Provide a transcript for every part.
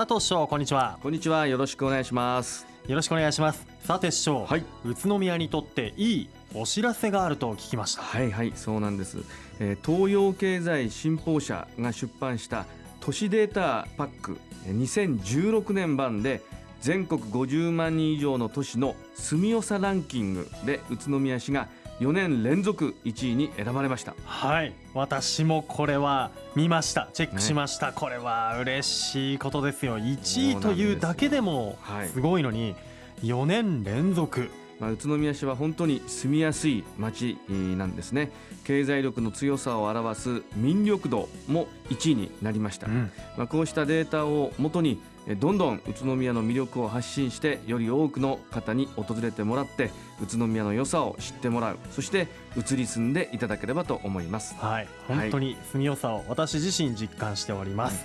佐藤師匠こんにちは。こんにちは。よろしくお願いします。よろしくお願いします。さて師匠、はい。宇都宮にとっていいお知らせがあると聞きました。はいはいそうなんです、えー東洋経済新報社が出版した都市データパック。えー2016年版で全国50万人以上の都市の住みよさランキングで宇都宮市が4年連続1位に選ばれました。はい。私もこれは見ました。チェックしました、これは嬉しいことですよ。1位というだけでもはい。すごいのに4年連続まあ、宇都宮市は本当に住みやすい町えーなんですね。経済力の強さを表す民力度も1位になりました、うん。まあ、こうしたデータをもとにえーどんどん宇都宮の魅力を発信してより多くの方に訪れてもらって宇都宮の良さを知ってもらう。そして移り住んでいただければと思います。はい。本当に住みよさを私自身実感しております、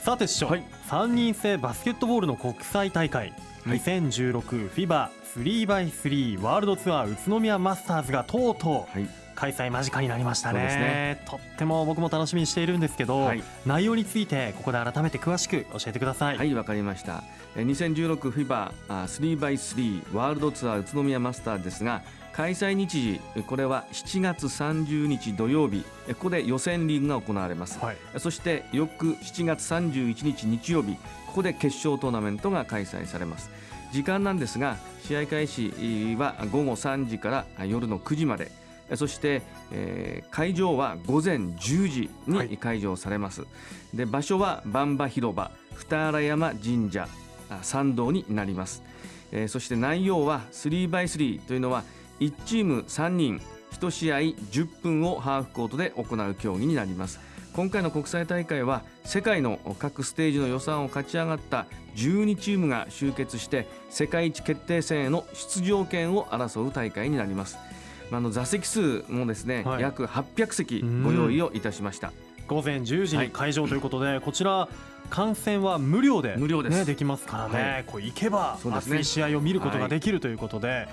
さて師匠、はい。3人制バスケットボールの国際大会、はい。2016FIBA3x3 ワールドツアー宇都宮マスターズがとうとうはい、開催間近になりましたね。ね。とっても僕も楽しみにしているんですけど、はい内容についてここで改めて詳しく教えてください、はい、わかりました。えー 2016FIBA3x3 ワールドツアー宇都宮マスターですが、開催日時、えーこれは7月30日土曜日、えーここで予選リーグが行われます。はいそして翌7月31日日曜日、ここで決勝トーナメントが開催されます。時間なんですが、試合開始は午後3時からあ夜の9時まで。えーそして、えー会場は午前10時はいに開場されます。で場所は万場広場二荒山神社あ参道になります、えーそして内容は 3x3 というのは1チーム3人1試合10分をハーフコートで行う競技になります。今回の国際大会は世界の各ステージの予算を勝ち上がった12チームが集結して世界一決定戦への出場権を争う大会になります。まああの座席数もですね、はい。約800席ご用意をいたしました。午前10時に会場ということで、こちら観戦は無料で無料です。ね、できますからね、はい。こう行けば熱い試合を見ることができるということで、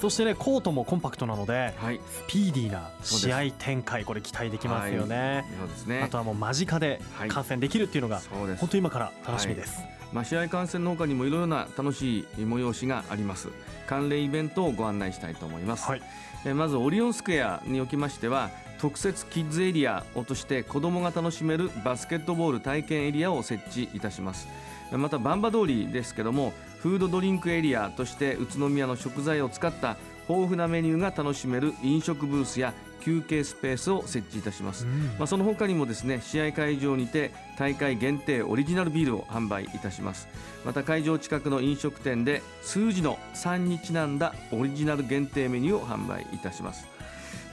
そしてねコートもコンパクトなのではい。スピーディーな試合展開これ期待できますよね、そうですね。あとはもう間近ではい。観戦できるっていうのがそうです。本当に今から楽しみです、まあ、試合観戦の他にもいろいろな楽しい催しがあります。関連イベントをご案内したいと思います、はい。えまずオリオンスクエアにおきましては特設キッズエリアをとして子どもが楽しめるバスケットボール体験エリアを設置いたします。またバンバ通りですけどもフードドリンクエリアとして宇都宮の食材を使った豊富なメニューが楽しめる飲食ブースや休憩スペースを設置いたします。うん。まあ、その他にもですね試合会場にて大会限定オリジナルビールを販売いたします。また会場近くの飲食店で数字の3にちなんだオリジナル限定メニューを販売いたします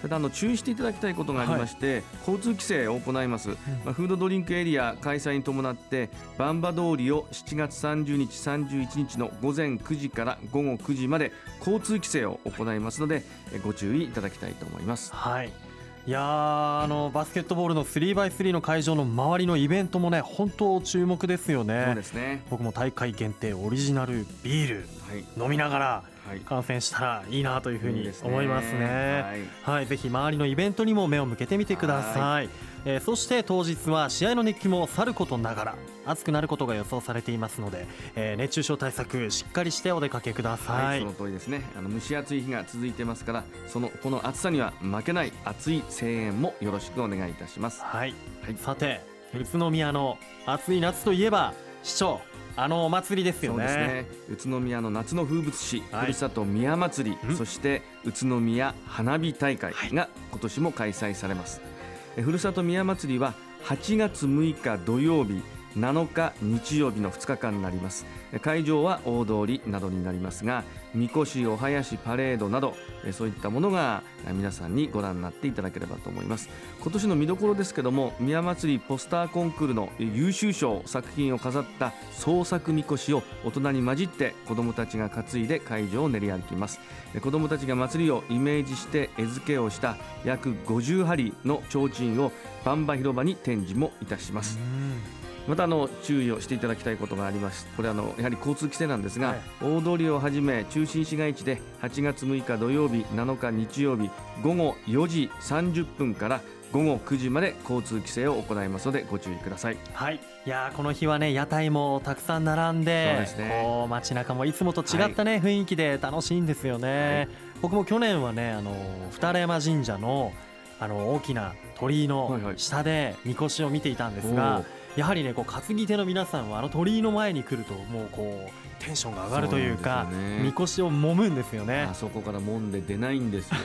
ただあの注意していただきたいことがありまして、交通規制を行います、まあ、フードドリンクエリア開催に伴ってバンバ通りを7月30日31日の午前9時から午後9時まで交通規制を行いますのでえご注意いただきたいと思います。はいいやーあのバスケットボールの 3x3 の会場の周りのイベントもね本当注目ですよそうねですね。僕も大会限定オリジナルビールはい。飲みながらはい。観戦したらいいなというふうにいいですね。思いますね。はい。はい、ぜひ周りのイベントにも目を向けてみてください。えーそして当日は試合の熱気もさることながら暑くなることが予想されていますので、えー熱中症対策しっかりしてお出かけくださ。はいい、その通りですね。あの蒸し暑い日が続いてますから、そのこの暑さには負けない熱い声援もよろしくお願いいたします。はい、はいさて宇都宮の暑い夏といえば市長あのお祭りですよね。そうですね。宇都宮の夏の風物詩、はいふるさと宮祭うんり、そして宇都宮花火大会が今年も開催されます。えふるさと宮祭りは8月6日土曜日。7日日曜日の2日間になります。え会場は大通りなどになりますがみこしお囃子パレードなどえそういったものが皆さんにご覧になっていただければと思います。今年の見どころですけども宮祭りポスターコンクールの優秀賞作品を飾った創作みこしを大人に混じって子どもたちが担いで会場を練り歩きます。え子どもたちが祭りをイメージして絵付けをした約50針の提灯をバンバ広場に展示もいたします。うんまたあの注意をしていただきたいことがあります。これあのやはり交通規制なんですが、はい。大通りをはじめ中心市街地で8月6日土曜日7日日曜日午後4時30分から午後9時まで交通規制を行いますのでご注意ください。はい。いやーこの日はね屋台もたくさん並んでそうですね。こう街中もいつもと違ったね、雰囲気で楽しいんですよね、僕も去年はねあの二荒山神社のあの大きな鳥居のはいはい。下でみこしを見ていたんですが、やはりねこう担ぎ手の皆さんはあの鳥居の前に来るともうこうテンションが上がるというかみこしを揉むんですよね。あ。そこから揉んで出ないんですよ。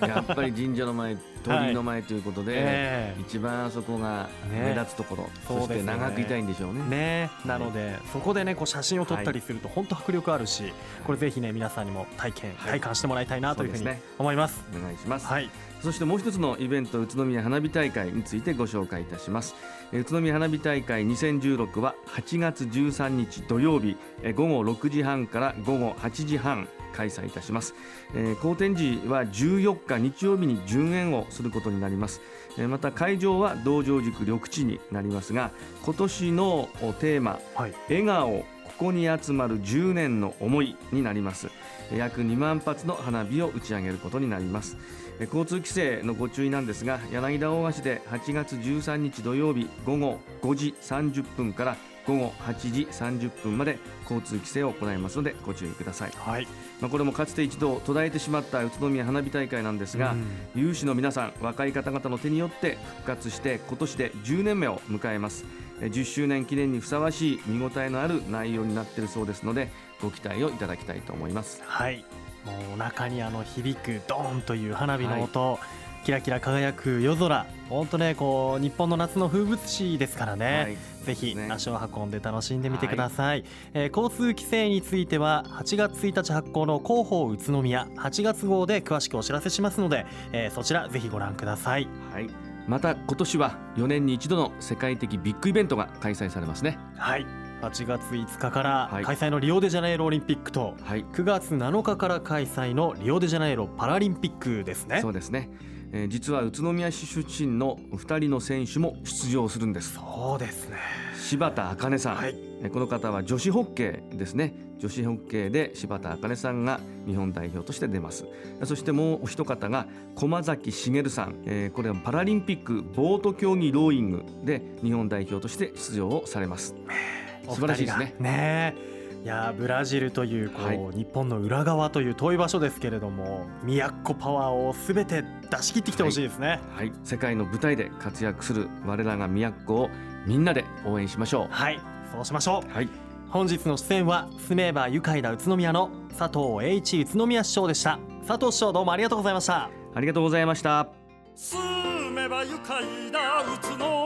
やっぱり神社の前鳥居の前ということで、ええ。一番あそこがね。目立つところ、ね。そして長くいたいんでしょうね。ね、なのでそこでねこう写真を撮ったりすると本当迫力あるし、これぜひね皆さんにも体験、はい。体感してもらいたいなというふうに思います。お願いします、はい、そしてもう一つのイベント宇都宮花火大会についてご紹介いたします。えー宇都宮花火大会2016は8月13日土曜日えー午後6時半から午後8時半開催いたします、えー、好天時は14日日曜日に順延をすることになります。えーまた会場は道場塾緑地になりますが今年のおテーマはい、笑顔ここに集まる10年の思いになります。約2万発の花火を打ち上げることになります。え交通規制のご注意なんですが柳田大橋で8月13日土曜日午後5時30分から午後8時30分まで交通規制を行いますのでご注意ください、はい、まあ、これもかつて一度途絶えてしまった宇都宮花火大会なんですが、うん。有志の皆さん若い方々の手によって復活して今年で10年目を迎えます。えー10周年記念にふさわしい見応えのある内容になっているそうですのでご期待をいただきたいと思います。はい、もう中にあの響くドーンという花火の音、キラキラ輝く夜空、本当ねこう日本の夏の風物詩ですからね。はい。ぜひね。足を運んで楽しんでみてください、えー交通規制については8月1日発行の広報宇都宮。8月号で詳しくお知らせしますので、えーそちらぜひご覧ください。はい。また今年は4年に一度の世界的ビッグイベントが開催されますね。はい。8月5日からはい。開催のリオデジャネイロオリンピックと、はい。9月7日から開催のリオデジャネイロパラリンピックですね。そうですね、えー実は宇都宮市出身の2人の選手も出場するんです。そうですね。柴田茜さん、はい。えーこの方は女子ホッケーですね。女子ホッケーで柴田茜さんが日本代表として出ます。そしてもうお一方が駒崎茂さん、えーこれはパラリンピックボート競技ローイングで日本代表として出場をされます。お素晴らしいですね。ねいやーブラジルというこう、はい。日本の裏側という遠い場所ですけれども都パワーをすべて出し切ってきてほしいですね。はい。世界の舞台で活躍する我らが都をみんなで応援しましょはい、そうしましょう。うはい。本日の出演は住めば愉快な宇都宮の佐藤栄一宇都宮市長でした。佐藤市長どうもありがとうございました。ありがとうございました。住めば愉快な宇都